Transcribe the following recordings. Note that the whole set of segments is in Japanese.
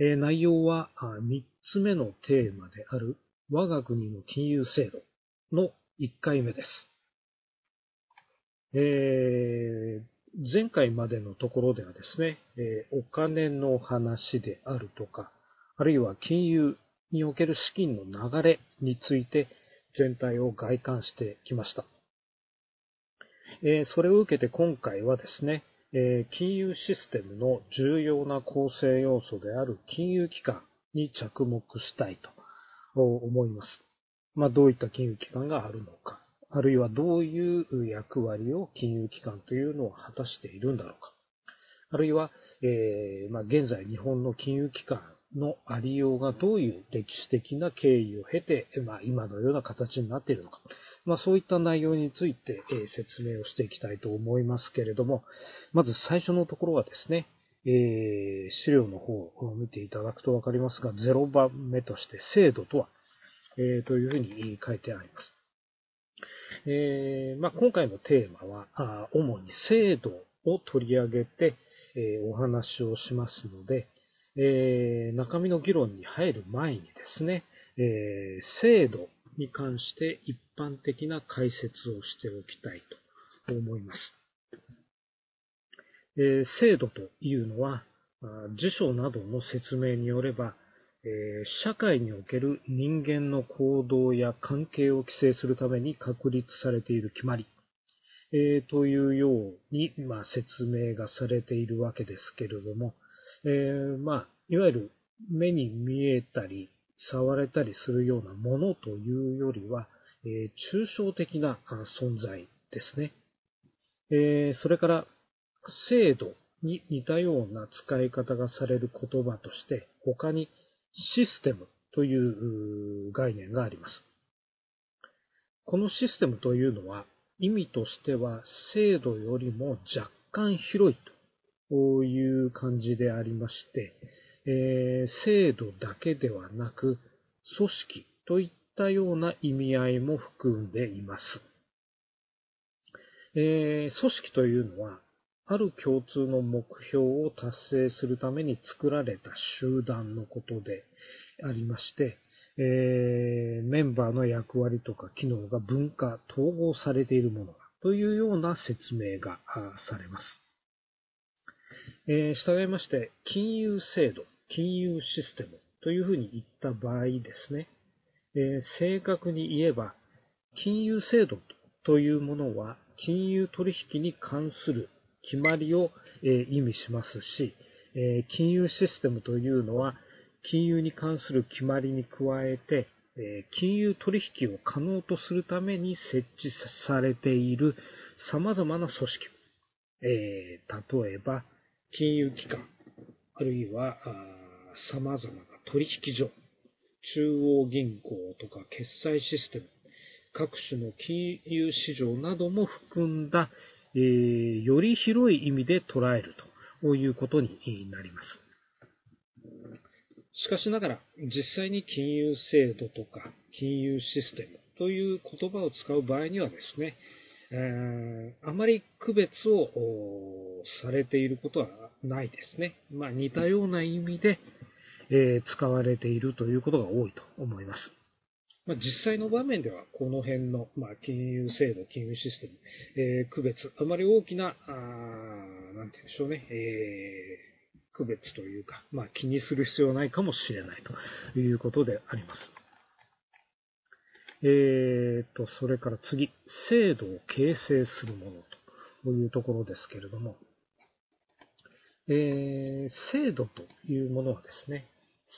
えー、内容は3つ目のテーマである我が国の金融制度の1回目です。えー、前回までのところではですね、えー、お金の話であるとか、あるいは金融における資金の流れについて全体を外観してきました。えー、それを受けて今回はですね、えー、金融システムの重要な構成要素である金融機関に着目したいと思います。まあ、どういった金融機関があるのか、あるいはどういう役割を金融機関というのを果たしているんだろうか、あるいは、えー、まあ、現在日本の金融機関のありようがどういう歴史的な経緯を経て、まあ、今のような形になっているのか。まあ、そういった内容について、え、説明をしていきたいと思いますけれども、まず最初のところはですね、え、資料の方を見ていただくとわかりますが、0番目として制度とは、え、というふうに書いてあります。えーまあ、今回のテーマは、あ主に制度を取り上げて、えー、お話をしますので、えー、中身の議論に入る前にですね、えー、制度に関して一般的な解説をしておきたいと思います。えー、制度というのは、辞書などの説明によれば、えー、社会における人間の行動や関係を規制するために確立されている決まり、えー、というように、まあ、説明がされているわけですけれども、えー、まあ、いわゆる目に見えたり、触れたりするようなものというよりは、えー、抽象的な存在ですね。え、それから、制度に似たような使い方がされる言葉として、他にシステムという概念があります。このシステムというのは、意味としては制度よりも若干広いという感じでありまして、えー、制度だけではなく、組織といったような意味合いも含んでいます。えー、組織というのは、ある共通の目標を達成するために作られた集団のことでありまして、えー、メンバーの役割とか機能が分化、統合されているものだというような説明がされます。えー、従いまして、金融制度、金融システムというふうに言った場合ですね、え、正確に言えば、金融制度というものは、金融取引に関する決まりを、え、意味しますし、え金融システムというのは、金融に関する決まりに加えて、え金融取引を可能とするために設置されている様々な組織、え例えば、金融機関、あるいは様々な取引所、中央銀行とか決済システム、各種の金融市場なども含んだ、えー、より広い意味で捉えるということになります。しかしながら、実際に金融制度とか金融システムという言葉を使う場合にはですね、えー、あまり区別をされていることはないですね。まあ、似たような意味で、えー、使われているということが多いと思います。まあ、実際の場面では、この辺の、まあ、金融制度、金融システム、えー、区別、あまり大きな、あなんて言うんでしょうね、えー、区別というか、まあ、気にする必要はないかもしれないということであります。えー、と、それから次、制度を形成するものというところですけれども、えー、制度というものはですね、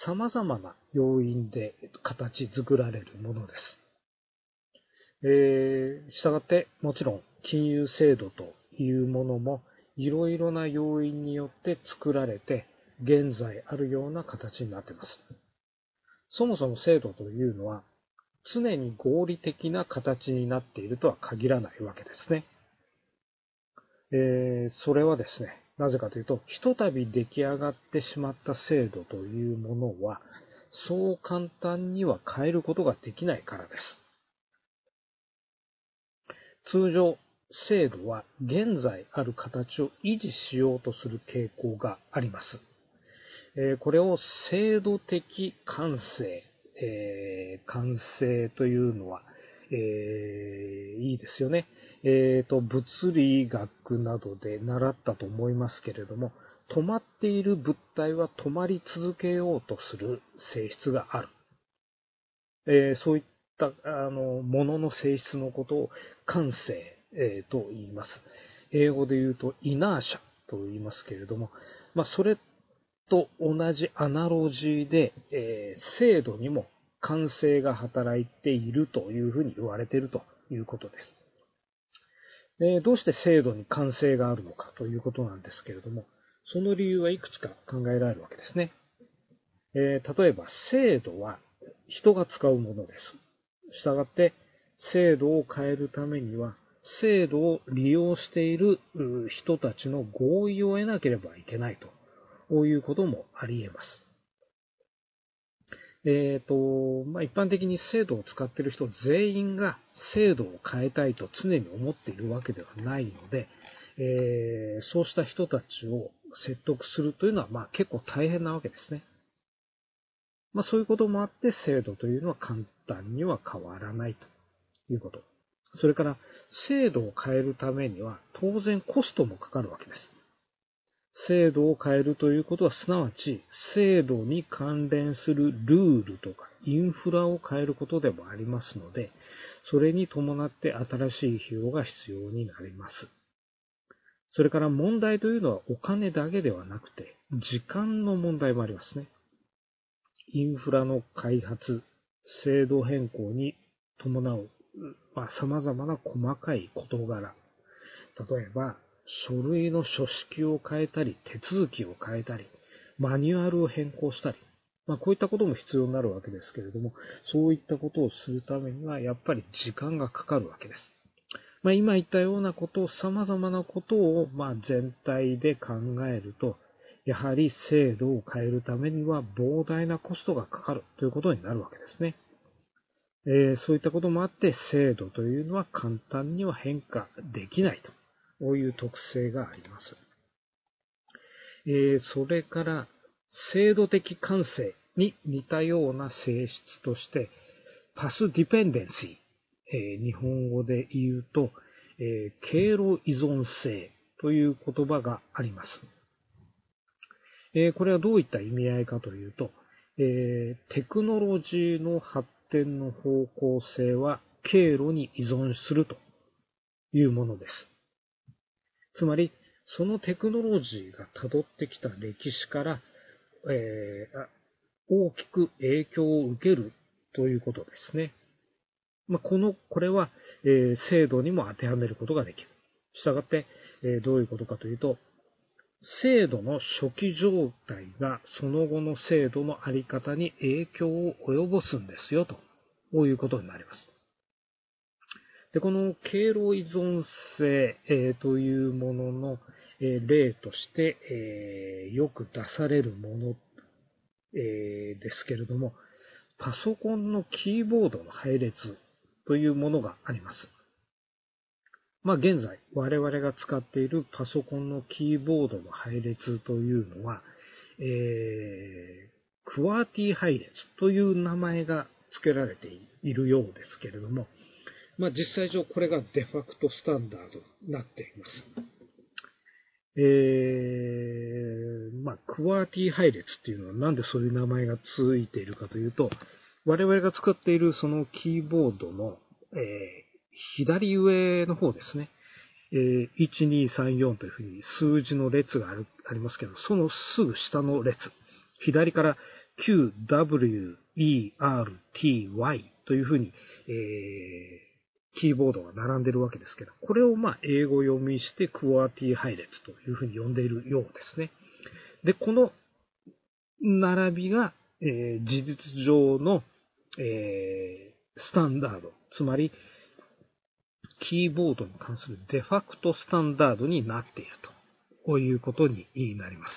様々な要因で形作られるものです。えー、したがって、もちろん金融制度というものもいろいろな要因によって作られて現在あるような形になっています。そもそも制度というのは常に合理的な形になっているとは限らないわけですね。えー、それはですね、なぜかというと、ひとたび出来上がってしまった制度というものは、そう簡単には変えることができないからです。通常、制度は現在ある形を維持しようとする傾向があります。え、これを制度的感性、えー、感性というのは、えー、いいですよね。えっ、ー、と、物理学などで習ったと思いますけれども、止まっている物体は止まり続けようとする性質がある。えー、そういったあのものの性質のことを感性、えー、と言います。英語で言うとイナーシャと言いますけれども、まあ、それと同じアナロジーで、えー、精度にも感性が働いているというふうに言われているということです。えどうして精度に感性があるのかということなんですけれども、その理由はいくつか考えられるわけですね。えー、例えば、精度は人が使うものです。したがって、制度を変えるためには、制度を利用している人たちの合意を得なければいけないと、こういうこともあり得ます。えっ、ー、と、まあ、一般的に制度を使っている人全員が制度を変えたいと常に思っているわけではないので、えー、そうした人たちを説得するというのは、まあ、結構大変なわけですね。まあ、そういうこともあって制度というのは簡単には変わらないということ。それから、制度を変えるためには当然コストもかかるわけです。制度を変えるということは、すなわち、制度に関連するルールとかインフラを変えることでもありますので、それに伴って新しい費用が必要になります。それから問題というのはお金だけではなくて、時間の問題もありますね。インフラの開発、制度変更に伴う、まあ、様々な細かい事柄。例えば、書類の書式を変えたり、手続きを変えたり、マニュアルを変更したり、まあ、こういったことも必要になるわけですけれども、そういったことをするためには、やっぱり時間がかかるわけです。まあ、今言ったようなことを、様々なことを、ま、全体で考えると、やはり制度を変えるためには膨大なコストがかかるということになるわけですね。えー、そういったこともあって制度というのは簡単には変化できないとこういう特性があります。えー、それから制度的感性に似たような性質としてパスディペンデンシー、えー、日本語で言うと、えー、経路依存性という言葉があります。えこれはどういった意味合いかというと、えテクノロジーの発展の方向性は経路に依存するというものです。つまり、そのテクノロジーが辿ってきた歴史から、えー、大きく影響を受けるということですね。まあ、この、これは、えー、制度にも当てはめることができる。したがって、えー、どういうことかというと、制度の初期状態がその後の制度のあり方に影響を及ぼすんですよと、いうことになります。で、この経路依存性、えー、というものの、えー、例として、えー、よく出されるもの、えですけれども、パソコンのキーボードの配列というものがあります。まあ、現在、我々が使っているパソコンのキーボードの配列というのは、えー、クワーティ配列という名前が付けられているようですけれども、まあ、実際上これがデファクトスタンダードになっています。えー、まあ、クワーティ配列っていうのはなんでそういう名前がついているかというと、我々が使っているそのキーボードの、えー左上の方ですね。えー、1234というふうに数字の列があるありますけど、そのすぐ下の列、左から QWERTY というふうに、えー、キーボードが並んでるわけですけど、これをまあ英語読みしてクワーティ配列というふうに呼んでいるようですね。で、この並びが、えー、事実上の、えー、スタンダード、つまり、キーボードに関するデファクトスタンダードになっていると。いうことになります。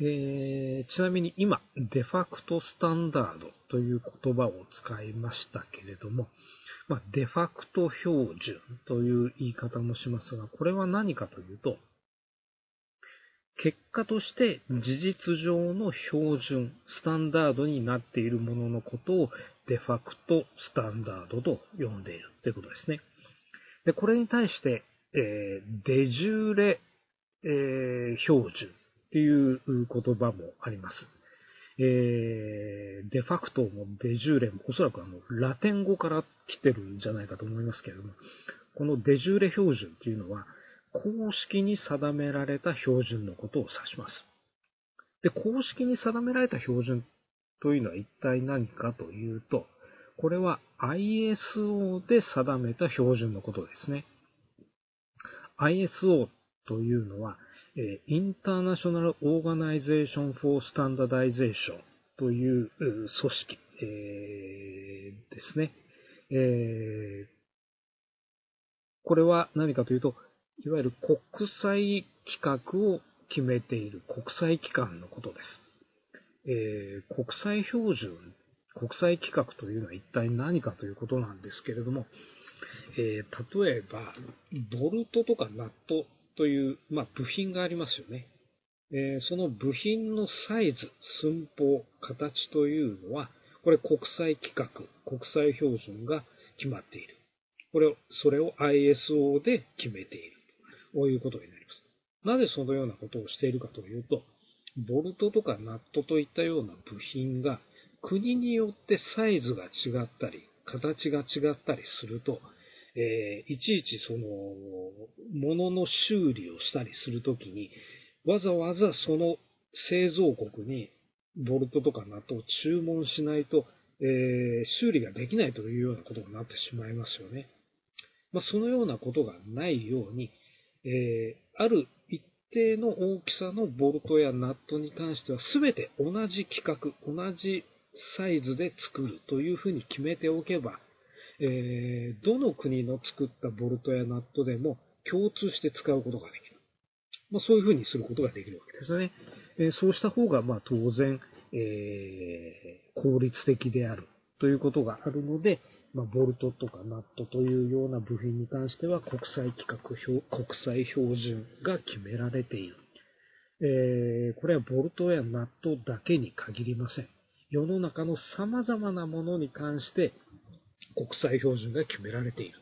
えー、ちなみに今、デファクトスタンダードという言葉を使いましたけれども、まあ、デファクト標準という言い方もしますが、これは何かというと、結果として事実上の標準、スタンダードになっているもののことをデファクトスタンダードと呼んでいるということですね。で、これに対して、えー、デジューレ、えー、標準っていう言葉もあります。えー、デファクトもデジューレもおそらくあの、ラテン語から来てるんじゃないかと思いますけれども、このデジューレ標準っていうのは、公式に定められた標準のことを指します。で、公式に定められた標準というのは一体何かというと、これは ISO で定めた標準のことですね。ISO というのは、International Organization for Standardization という組織、えー、ですね、えー。これは何かというと、いわゆる国際規格を決めている国際機関のことです。えー、国際標準、国際規格というのは一体何かということなんですけれども、え、例えば、ボルトとかナットという、まあ、部品がありますよね。えー、その部品のサイズ、寸法、形というのは、これ国際規格、国際標準が決まっている。これを、それを ISO で決めている。こういうことになります。なぜそのようなことをしているかというと、ボルトとかナットといったような部品が国によってサイズが違ったり、形が違ったりすると、えー、いちいちその、もの修理をしたりするときに、わざわざその製造国にボルトとかナットを注文しないと、えー、修理ができないというようなことになってしまいますよね。まあ、そのようなことがないように、えー、ある一定の大きさのボルトやナットに関しては全て同じ規格、同じサイズで作るというふうに決めておけば、えー、どの国の作ったボルトやナットでも共通して使うことができる。まあ、そういうふうにすることができるわけですね。えー、そうした方が、まあ、当然、えー、効率的であるということがあるので、まあ、ボルトとかナットというような部品に関しては国際規格表国際標準が決められている。えー、これはボルトやナットだけに限りません。世の中の様々なものに関して国際標準が決められている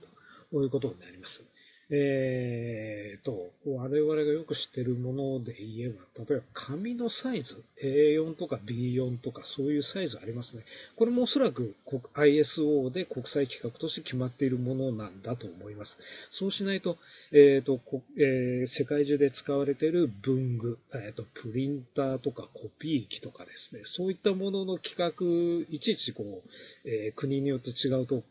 ということになります。えー、と、我々がよく知ってるもので言えば、例えば紙のサイズ、A4 とか B4 とかそういうサイズありますね。これもおそらく ISO で国際規格として決まっているものなんだと思います。そうしないと、えーとえー、世界中で使われている文具、えーと、プリンターとかコピー機とかですね、そういったものの規格、いちいちこう、えー、国によって違うと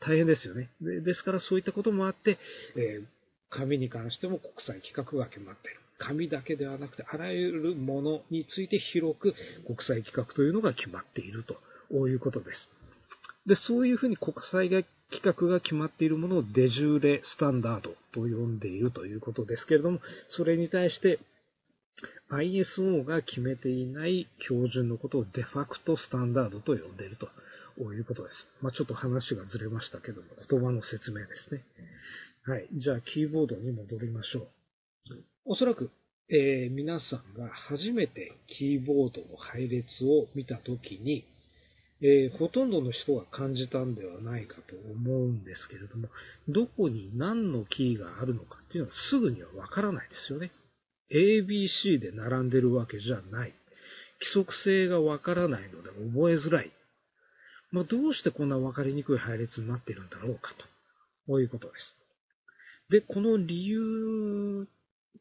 大変ですよねで。ですからそういったこともあって、えー、紙に関しても国際規格が決まっている。紙だけではなくて、あらゆるものについて広く国際規格というのが決まっているということです。で、そういうふうに国際規格が決まっているものをデジューレスタンダードと呼んでいるということですけれども、それに対して ISO が決めていない標準のことをデファクトスタンダードと呼んでいるとういうことです。まあ、ちょっと話がずれましたけども、言葉の説明ですね。はい。じゃあ、キーボードに戻りましょう。おそらく、えー、皆さんが初めてキーボードの配列を見たときに、えー、ほとんどの人が感じたんではないかと思うんですけれども、どこに何のキーがあるのかっていうのはすぐにはわからないですよね。ABC で並んでるわけじゃない。規則性がわからないので覚えづらいまあ、どうしてこんな分かりにくい配列になっているんだろうかと。いうことです。で、この理由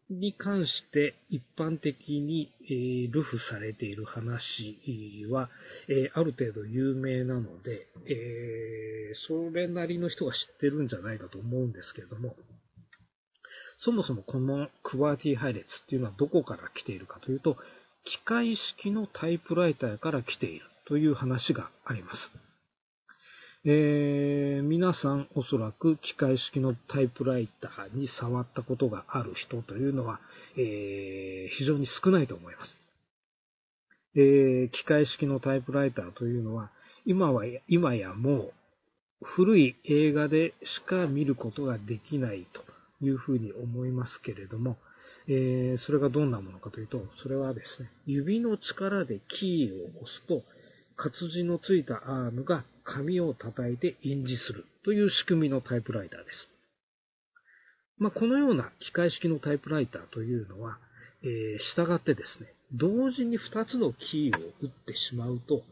に関して一般的に、えー、ルフされている話は、えー、ある程度有名なので、えー、それなりの人が知ってるんじゃないかと思うんですけれども、そもそもこのクワーティ配列っていうのはどこから来ているかというと、機械式のタイプライターから来ている。という話があります。えー、皆さんおそらく機械式のタイプライターに触ったことがある人というのは、えー、非常に少ないと思います。えー、機械式のタイプライターというのは、今は、今やもう古い映画でしか見ることができないというふうに思いますけれども、えー、それがどんなものかというと、それはですね、指の力でキーを押すと、活字のついたアームが紙を叩いて印字するという仕組みのタイプライターです。まあ、このような機械式のタイプライターというのは、えー、従ってですね、同時に2つのキーを打ってしまうと、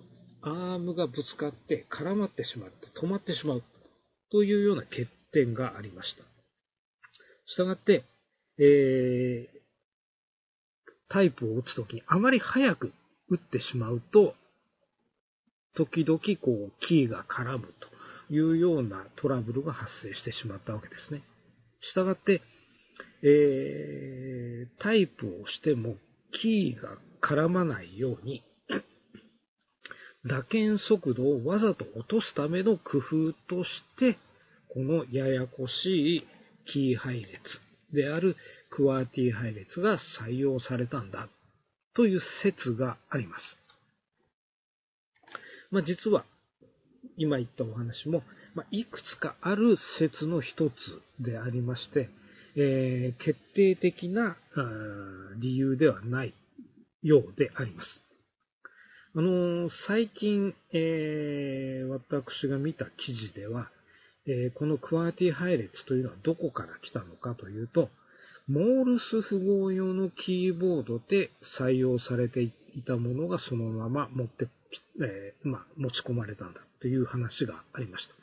アームがぶつかって絡まってしまって止まってしまうというような欠点がありました。したがって、えー、タイプを打つときにあまり早く打ってしまうと、時々こうキーが絡むというようなトラブルが発生してしまったわけですね。したがって、えー、タイプをしてもキーが絡まないように打鍵速度をわざと落とすための工夫として、このややこしいキー配列であるクワーティ配列が採用されたんだという説があります。まあ、実は、今言ったお話も、まあ、いくつかある説の一つでありまして、えー、決定的な理由ではないようであります。あの、最近、えー、私が見た記事では、えー、このクワーティ配列というのはどこから来たのかというと、モールス符号用のキーボードで採用されていたものがそのまま持って、えー、まあ、持ち込まれたんだという話がありました。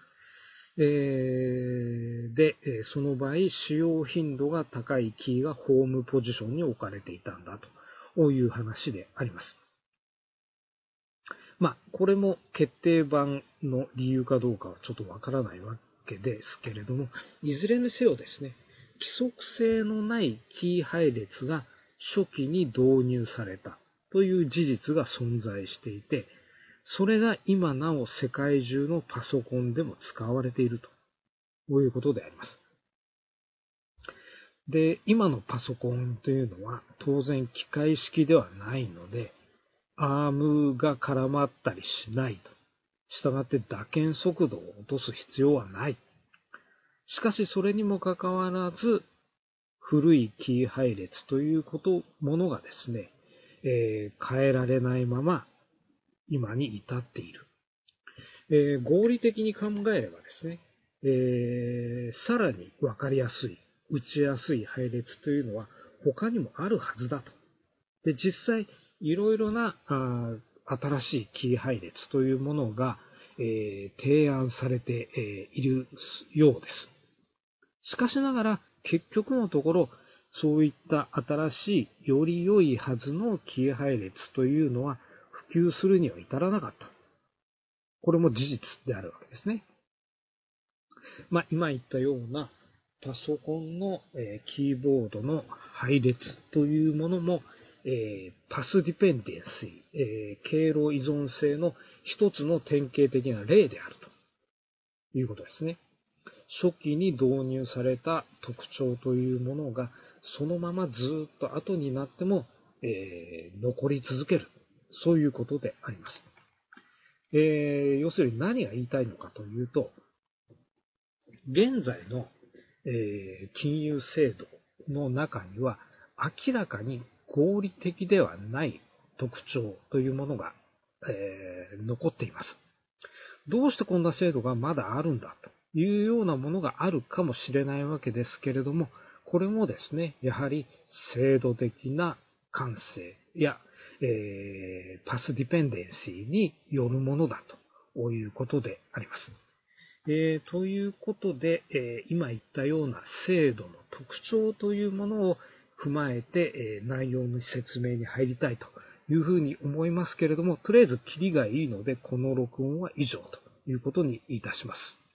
えー、で、その場合、使用頻度が高いキーがホームポジションに置かれていたんだという話であります。まあ、これも決定版の理由かどうかはちょっとわからないわけですけれども、いずれにせよですね、規則性のないキー配列が初期に導入されたという事実が存在していて、それが今なお世界中のパソコンでも使われていると、こういうことであります。で、今のパソコンというのは当然機械式ではないので、アームが絡まったりしないと。従って打鍵速度を落とす必要はない。しかしそれにもかかわらず、古いキー配列ということ、ものがですね、えー、変えられないまま今に至っている。えー、合理的に考えればですね、えー、さらにわかりやすい、打ちやすい配列というのは他にもあるはずだと。で、実際、いろいろな新しいキー配列というものが、えー、提案されて、えー、いるようです。しかしながら、結局のところ、そういった新しい、より良いはずのキー配列というのは普及するには至らなかった。これも事実であるわけですね。まあ、今言ったようなパソコンの、え、キーボードの配列というものも、え、パスディペンデンシー、えー、経路依存性の一つの典型的な例であるということですね。初期に導入された特徴というものが、そのままずっと後になっても、え、残り続ける。そういうことであります。えー、要するに何が言いたいのかというと、現在の、えー、金融制度の中には明らかに合理的ではない特徴というものが、えー、残っています。どうしてこんな制度がまだあるんだというようなものがあるかもしれないわけですけれども、これもですね、やはり制度的な感性や、えー、パスディペンデンシーによるものだということであります。えー、ということで、えー、今言ったような制度の特徴というものを踏まえて、え内容の説明に入りたいというふうに思いますけれども、とりあえずキリがいいので、この録音は以上ということにいたします。